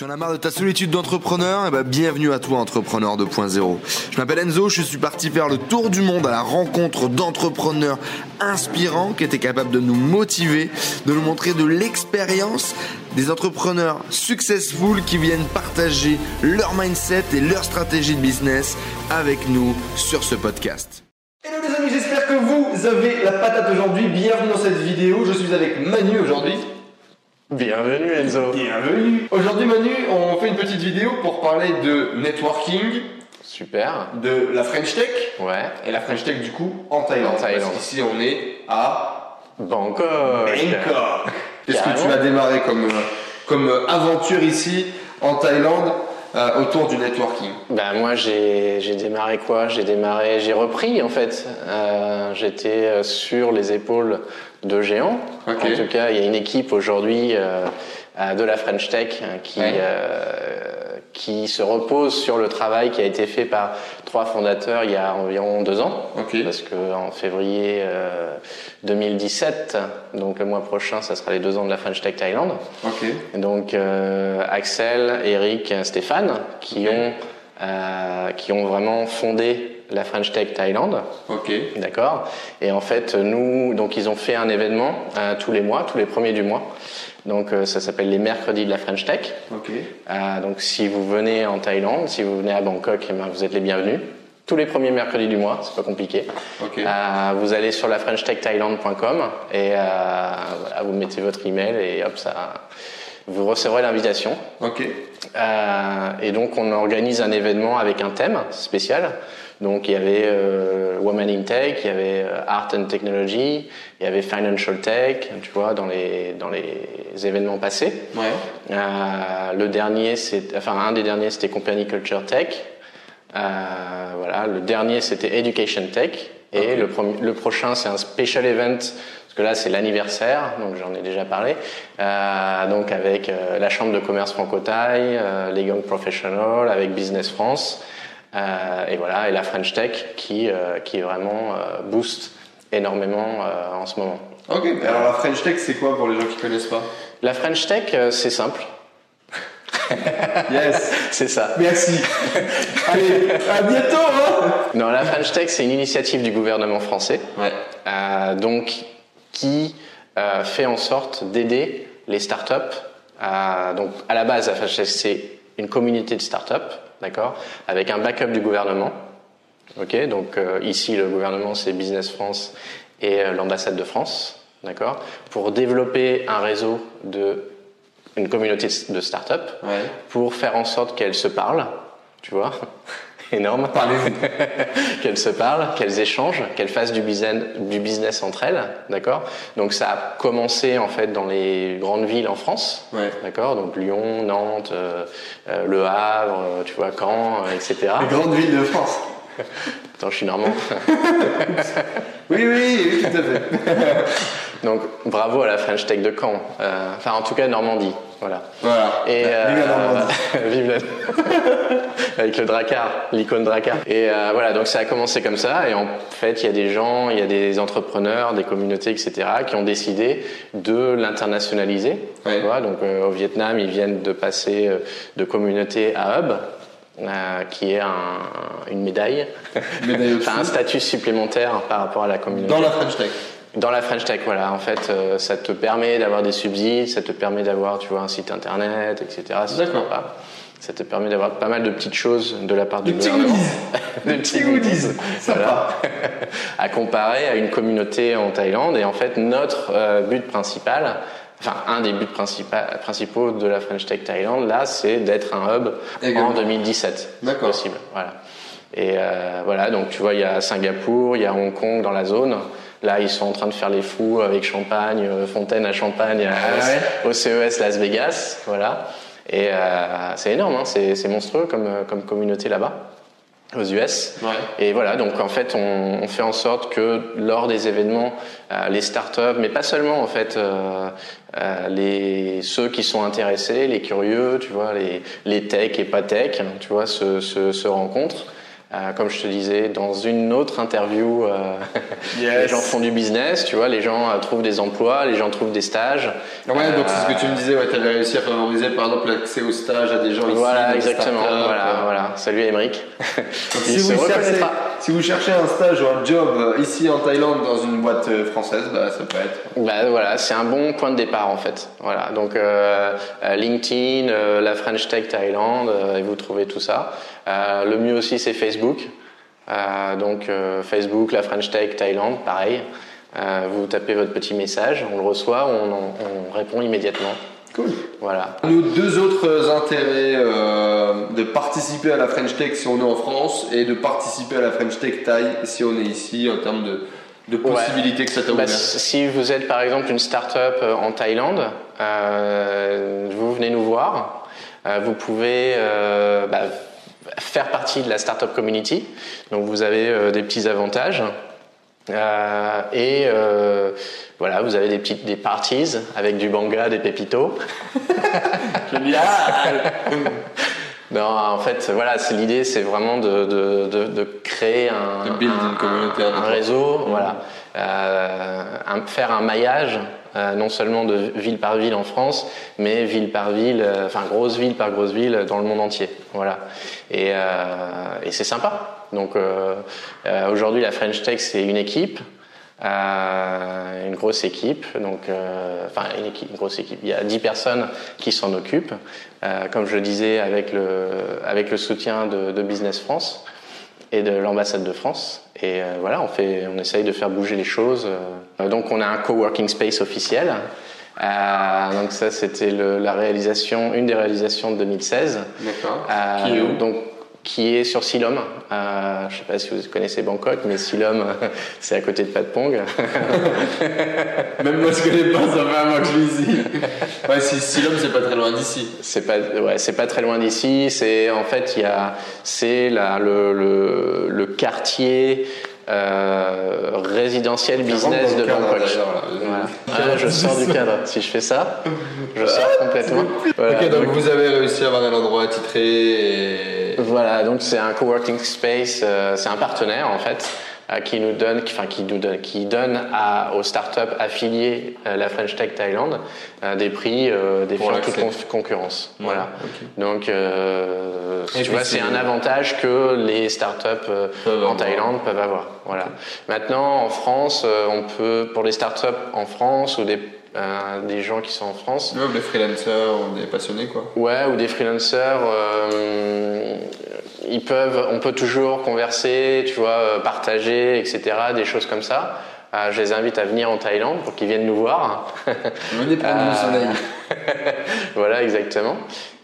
Tu en as marre de ta solitude d'entrepreneur? Eh ben, bienvenue à toi, Entrepreneur 2.0. Je m'appelle Enzo, je suis parti faire le tour du monde à la rencontre d'entrepreneurs inspirants qui étaient capables de nous motiver, de nous montrer de l'expérience, des entrepreneurs successful qui viennent partager leur mindset et leur stratégie de business avec nous sur ce podcast. Hello les amis, j'espère que vous avez la patate aujourd'hui. Bienvenue dans cette vidéo. Je suis avec Manu aujourd'hui. Bienvenue Enzo. Bienvenue. Aujourd'hui Manu, on fait une petite vidéo pour parler de networking, Super. de la French Tech Ouais. et la French Tech du coup en Thaïlande. En Thaïlande. Parce qu'ici on est à Bangkok. Bangkok. Qu'est-ce que tu vas démarrer comme, euh, comme euh, aventure ici en Thaïlande euh, autour du networking Bah moi j'ai j'ai démarré quoi? J'ai démarré, j'ai repris en fait. Euh, J'étais euh, sur les épaules de géants. Ok. En tout cas, il y a une équipe aujourd'hui euh, euh, de la French Tech euh, qui Ouais. Qui se repose sur le travail qui a été fait par trois fondateurs il y a environ deux ans. Ok. Parce que en février euh, 2017, donc le mois prochain, ça sera les deux ans de la French Tech Thaïlande. Ok. Et Donc euh, Axel, Eric, Stéphane, qui ont euh, qui ont vraiment fondé la French Tech Thaïlande, Ok. d'accord. Et en fait, nous, donc ils ont fait un événement euh, tous les mois, tous les premiers du mois. Donc euh, ça s'appelle les mercredis de la French Tech. Ok. Euh, donc si vous venez en Thaïlande, si vous venez à Bangkok, eh ben, vous êtes les bienvenus. Tous les premiers mercredis du mois, c'est pas compliqué. Ok. Euh, vous allez sur la FrenchTechThailand.com et euh, voilà, vous mettez votre email et hop, ça, vous recevrez l'invitation. Ok. Euh, et donc on organise un événement avec un thème spécial. Donc il y avait euh, Woman in Tech, il y avait euh, Art and Technology, il y avait Financial Tech, tu vois, dans les dans les événements passés. Ouais. Euh, le dernier, c'est, enfin un des derniers, c'était Company Culture Tech. Euh, voilà, le dernier, c'était Education Tech. Et le, le prochain, c'est un special event, parce que là, c'est l'anniversaire, donc j'en ai déjà parlé. Euh, donc avec euh, la Chambre de commerce franco-thaï, euh, les Young Professionals, avec Business France, et voilà, et la French Tech qui, euh, qui vraiment euh, booste énormément euh, en ce moment. Ok. Alors la French Tech, c'est quoi pour les gens qui connaissent pas? La French Tech, euh, c'est simple, Yes. c'est ça. Merci. Allez, à bientôt. Hein Non, la French Tech, c'est une initiative du gouvernement français, ouais. euh, donc qui euh, fait en sorte d'aider les startups. donc, à la base, la French Tech, c'est une communauté de startups, d'accord, avec un backup du gouvernement. Ok, donc euh, ici, le gouvernement, c'est Business France et euh, l'ambassade de France, d'accord, pour développer un réseau de une communauté de startups Ouais. pour faire en sorte qu'elles se parlent, tu vois, énorme. Qu'elles se parlent, qu'elles échangent, qu'elles fassent du business, du business entre elles, d'accord? Donc ça a commencé en fait dans les grandes villes en France, Ouais. d'accord? Donc Lyon, Nantes, euh, euh, Le Havre, euh, tu vois, Caen, euh, etc. Les grandes villes de France. Attends, je suis normand. Oui, oui, oui, tout à fait. Donc bravo à la French Tech de Caen, Euh, enfin en tout cas Normandie, voilà. Voilà. Et Vive la Normandie. vive la- avec le Dracar, l'icône Dracar. Et euh, voilà, donc ça a commencé comme ça. Et en fait, il y a des gens, il y a des entrepreneurs, des communautés, etc., qui ont décidé de l'internationaliser. Ouais. Donc euh, au Vietnam, ils viennent de passer euh, de communauté à hub. euh, qui est un- une médaille, Médaille enfin un statut supplémentaire par rapport à la communauté. Dans la French Tech. Dans la French Tech, voilà. En fait, euh, ça te permet d'avoir des subsides, ça te permet d'avoir, tu vois, un site internet, etc. C'est D'accord. Ça te permet d'avoir pas mal de petites choses de la part Des du petits gouvernement. goodies. Des petits goodies. Sympa. à comparer à une communauté en Thaïlande. Et en fait, notre euh, but principal, enfin un des buts principa- principaux de la French Tech Thaïlande, là, c'est d'être un hub Également. en 2017. si possible. Voilà. Et euh, voilà, donc tu vois, il y a Singapour, il y a Hong Kong dans la zone. Là, ils sont en train de faire les fous avec Champagne, euh, Fontaine à Champagne, à- Ah au CES Las Vegas. Voilà. Et euh, c'est énorme, hein, c'est monstrueux comme, euh, comme communauté là-bas, aux US. Ouais. Et voilà, donc en fait, on, on fait en sorte que lors des événements, euh, les startups, mais pas seulement en fait, euh, les ceux qui sont intéressés, les curieux, tu vois, les, les tech et pas tech, hein, tu vois, se, se, se rencontrent. Euh, comme je te disais, dans une autre interview, euh, Yes. les gens font du business, tu vois, les gens euh, trouvent des emplois, les gens trouvent des stages. Ouais, donc c'est ce que tu me disais, ouais, tu avais réussi à favoriser par exemple l'accès au stage à des gens ici. dans Voilà, des exactement. Voilà, voilà. Salut Émeric. Il si, se reconnaîtra. Si vous cherchez un stage ou un job euh, ici en Thaïlande dans une boîte euh, française, bah, ça peut être. Bah, voilà, c'est un bon point de départ en fait. Voilà, donc euh, LinkedIn, la French Tech Thaïlande, vous trouvez tout ça. Le mieux aussi c'est Facebook. Donc Facebook, la French Tech Thaïlande, pareil. Vous tapez votre petit message, on le reçoit, on répond immédiatement. Cool. Voilà. Nos deux autres intérêts euh, de participer à la French Tech si on est en France et de participer à la French Tech Thaï si on est ici en termes de, de possibilités que ça t'a Bah, si vous êtes par exemple une start-up euh, en Thaïlande, euh, vous venez nous voir. Euh, vous pouvez euh, bah, faire partie de la startup community. Donc vous avez euh, des petits avantages. Euh, et euh, voilà, vous avez des petites des parties avec du banga, des pépitos. Non, en fait, voilà, c'est l'idée, c'est vraiment de, de, de, de créer un, De build un- une communauté, un un, network. réseau, voilà, Euh, un- faire un maillage, non seulement de ville par ville en France, mais ville par ville, enfin grosse ville par grosse ville dans le monde entier, voilà. Et, et c'est sympa. Donc euh, euh, aujourd'hui, la French Tech, c'est une équipe. Euh, une grosse équipe, donc euh, enfin une, équipe, une grosse équipe. Il y a 10 personnes qui s'en occupent, euh, comme je disais avec le avec le soutien de, de Business France et de l'ambassade de France. Et voilà, on fait, on essaye de faire bouger les choses. Donc on a un coworking space officiel. Donc ça c'était la réalisation, une des réalisations de 2016. D'accord. Qui est où? donc, qui est sur Silom. Euh, je sais pas si vous connaissez Bangkok, mais Silom, c'est à côté de Patpong. Même moi je connais pas, ça fait un mois que je vis ici. Ouais, si Silom c'est pas très loin d'ici. C'est pas, ouais, c'est pas très loin d'ici. C'est en fait, il y a, c'est là le, le, le quartier euh, résidentiel business de Bangkok. Voilà. Ah, je sors du cadre. Si je fais ça, je sors complètement. Voilà, ok, donc donc- vous avez réussi à avoir un endroit attitré et. Voilà, donc c'est un coworking space, euh, c'est un partenaire en fait qui nous donne, qui- enfin qui nous donne, qui donne à, aux startups affiliées euh, la French Tech Thaïlande euh, des prix euh, défiant toute concurrence. Ouais, Voilà. Donc euh, tu vois, c'est- un avantage que les startups euh, en avoir. Thaïlande peuvent avoir. Voilà. Maintenant, en France, euh, on peut, pour les startups en France ou des euh, des gens qui sont en France, Ouais, des freelancers, on est passionnés quoi. Ouais, ou des freelancers, euh, ils peuvent, on peut toujours converser, tu vois, euh, partager, etc., des choses comme ça. Euh, je les invite à venir en Thaïlande pour qu'ils viennent nous voir. Venez prendre Euh, du soleil. voilà, exactement.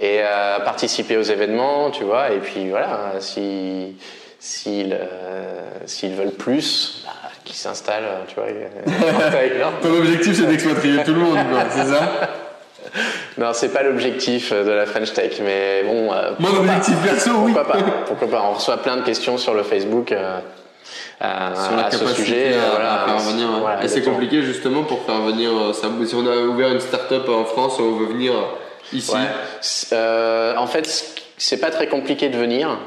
Et euh, participer aux événements, tu vois. Et puis voilà, si s'ils euh, s'ils veulent plus, bah, qu'ils s'installent, tu vois, en Thaïlande. Ton objectif c'est d'expatrier tout le monde quoi, c'est ça? Non, c'est pas l'objectif de la French Tech, mais bon. euh, Mon pas objectif perso, oui. Pourquoi pas Pourquoi pas On reçoit plein de questions sur le Facebook euh, euh, Sur la à ce capacité sujet. à, euh, voilà, à faire venir. voilà, et c'est compliqué justement pour faire venir. euh, Ça, si on a ouvert une start-up en France, on veut venir ici. Ouais. Euh, en fait, c'est pas très compliqué de venir.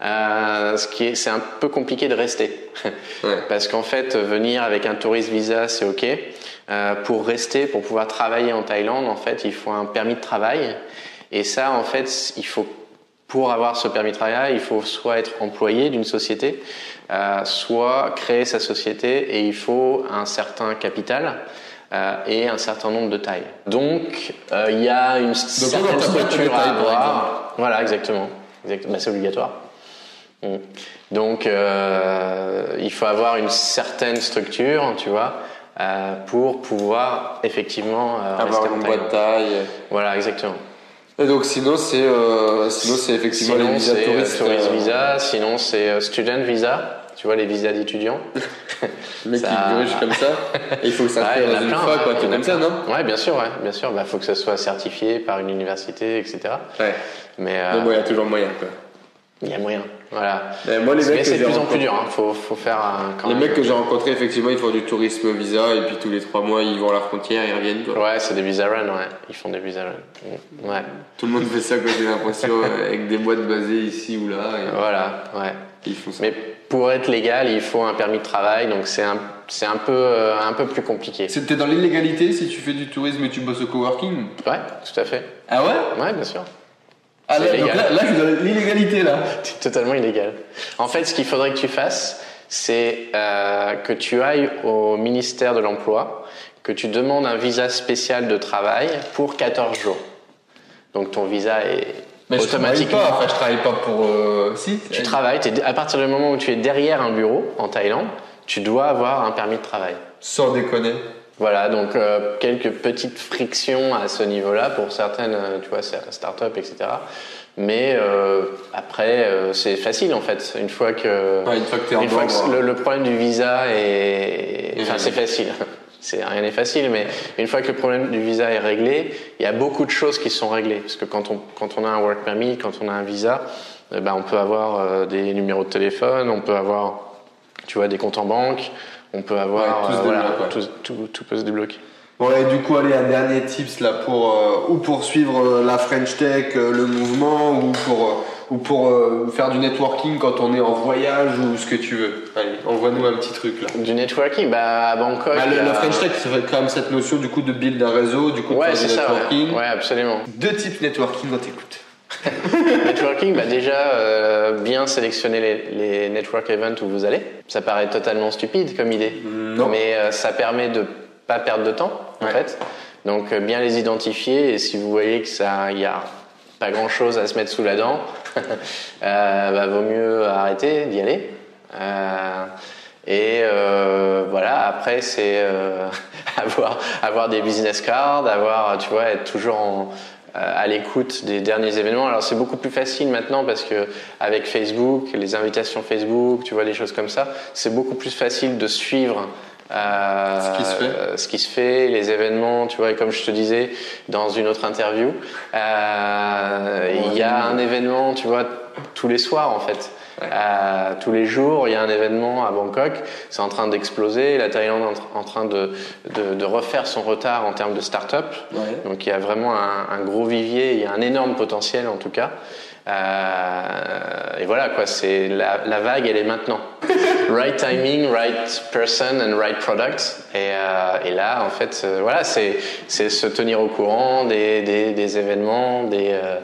Euh, ce qui est, c'est un peu compliqué de rester. Ouais. Parce qu'en fait, venir avec un tourist visa, c'est ok. Euh, pour rester, pour pouvoir travailler en Thaïlande, en fait, il faut un permis de travail. Et ça, en fait, il faut, pour avoir ce permis de travail, il faut soit être employé d'une société, euh, soit créer sa société, et il faut un certain capital. euh, et un certain nombre de tailles. Donc, il y a une certaine structure à avoir. Voilà, exactement. Exact- bah, c'est obligatoire. Mm. Donc, euh, il faut avoir une certaine structure, tu vois, euh, pour pouvoir effectivement euh, Avoir une boîte taille. Voilà, exactement. Et donc sinon c'est euh, sinon c'est effectivement les Sinon, visas c'est euh, touristes. tourist visa. Sinon, c'est student visa. Tu vois, les visas d'étudiants. Mec Ça- qui gruge comme ça. Il faut Ouais, s'inscrire il y en dans a une plein, fac, ouais, quoi, il y tout en a comme ça, non Ouais, bien sûr, ouais, bien sûr. Bah, faut que ça soit certifié par une université, etc. Ouais. Mais, Mais bon, il y a toujours moyen quoi. Il y a moyen, voilà. Mais moi, les Mais mecs que c'est de plus en plus dur, hein. faut, faut faire quand Les même- mecs que j'ai rencontrés, effectivement, ils font du tourisme visa et puis tous les trois mois, ils vont à la frontière, ils reviennent. Quoi. Ouais, c'est des visa run, ouais. Ils font des visa run. Mm. Ouais, Tout le monde fait ça, quoi, j'ai l'impression, euh, avec des boîtes basées ici ou là. Et voilà, ouais. ils font ça. Mais pour être légal, il faut un permis de travail, donc c'est un, c'est un peu, euh, un peu plus compliqué. T'es dans l'illégalité si tu fais du tourisme et tu bosses au coworking Ouais, tout à fait. Ah ouais? Ouais, bien sûr. Ah là, donc légal. là, là, je suis dans l'illégalité là. C'est totalement illégal. En fait, ce qu'il faudrait que tu fasses, c'est euh, que tu ailles au ministère de l'Emploi, que tu demandes un visa spécial de travail pour 14 jours. Donc ton visa est Mais je travaille automatiquement. pas, enfin je travaille pas pour. euh, Si Tu travailles, à partir du moment où tu es derrière un bureau en Thaïlande, tu dois avoir un permis de travail. Sans déconner. Voilà, donc euh, quelques petites frictions à ce niveau-là pour certaines, euh, tu vois, startups, etc. Mais euh, après, euh, c'est facile en fait. Une fois que, Ouais, une fois que en une fois que le, le problème du visa est, enfin, réglé. c'est facile. C'est rien n'est facile, mais une fois que le problème du visa est réglé, il y a beaucoup de choses qui sont réglées. Parce que quand on quand on a un work permit, quand on a un visa, eh ben on peut avoir euh, des numéros de téléphone, on peut avoir, tu vois, des comptes en banque, on peut avoir, Ouais, tout se euh, voilà, débloque, ouais. tout, tout, tout peut se débloquer. Bon et du coup allez un dernier tips là pour euh, ou pour suivre euh, la French Tech, euh, le mouvement ou pour ou pour euh, faire du networking quand on est en voyage ou ce que tu veux. Allez, envoie-nous un petit truc là. Du networking, bah à Bangkok. Bah, le, a- la French Tech, ça fait quand même cette notion du coup de build un réseau, du coup de Ouais, faire c'est du ça. networking. Ouais. ouais, absolument. Deux types networking, on t'écoute. networking, bah déjà euh, bien sélectionner les, les network events où vous allez. Ça paraît totalement stupide comme idée, Non. mais euh, ça permet de pas perdre de temps en Ouais. fait. Donc euh, bien les identifier et si vous voyez que ça, il y a pas grand chose à se mettre sous la dent, bah, vaut mieux arrêter d'y aller. Et euh, voilà, après c'est euh, avoir avoir des business cards, avoir tu vois être toujours en, à l'écoute des derniers événements. Alors c'est beaucoup plus facile maintenant parce que avec Facebook, les invitations Facebook, tu vois les choses comme ça, c'est beaucoup plus facile de suivre. euh, Ce qui se fait. euh, ce qui se fait, les événements, tu vois, et comme je te disais dans une autre interview, euh, il y a un événement, tu vois, tous les soirs en fait. Euh, tous les jours, il y a un événement à Bangkok, c'est en train d'exploser, la Thaïlande est en tr- en train de, de, de refaire son retard en termes de start-up. Ouais. Donc il y a vraiment un, un gros vivier, il y a un énorme potentiel en tout cas. Euh, et voilà quoi, c'est la, la vague, elle est maintenant. right timing, right person and right product. Et, euh, et là, en fait, euh, voilà, c'est se tenir au courant des, des, des événements, des euh,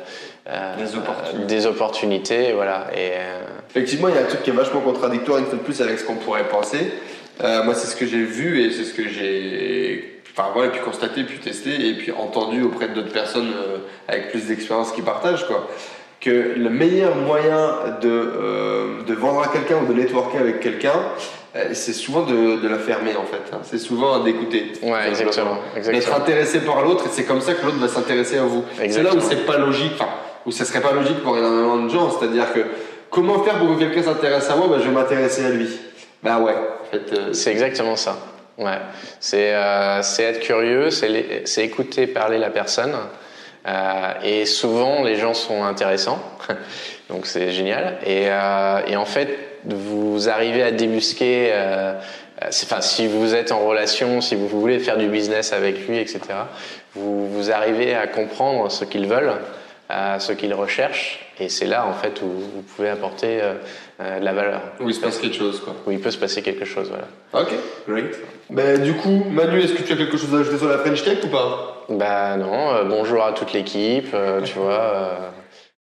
euh, Des opportunités. des opportunités, voilà. Et euh, Effectivement, il y a un truc qui est vachement contradictoire une fois de plus avec ce qu'on pourrait penser. Euh, moi, c'est ce que j'ai vu et c'est ce que j'ai enfin, voilà, pu constater, puis tester et puis entendu auprès d'autres personnes euh, avec plus d'expérience qui partagent. Quoi. Que le meilleur moyen de, euh, de vendre à quelqu'un ou de networker avec quelqu'un, euh, c'est souvent de, de la fermer en fait. hein. C'est souvent d'écouter. Ouais, exactement, D'être intéressé par l'autre et c'est comme ça que l'autre va s'intéresser à vous. C'est là où c'est pas logique, enfin, où ça serait pas logique pour énormément de gens. C'est-à-dire que comment faire pour que quelqu'un s'intéresse à moi? Bah, Je vais m'intéresser à lui. Bah ouais, euh, C'est exactement ça. Ouais. C'est euh, être curieux, c'est écouter parler la personne. Euh, et souvent, les gens sont intéressants. Donc, c'est génial. Et, et en fait, vous arrivez à débusquer. Enfin, si vous êtes en relation, si vous voulez faire du business avec lui, etc., vous, vous arrivez à comprendre ce qu'ils veulent, euh, ce qu'ils recherchent, et c'est là en fait où vous pouvez apporter euh, euh, de la valeur, où il se passe quelque chose, quoi. où il peut se passer quelque chose. Voilà. Ok, great. Bah, du coup, Manu, est-ce que tu as quelque chose à ajouter sur la French Tech ou pas? Bah non, euh, bonjour à toute l'équipe, euh, tu vois.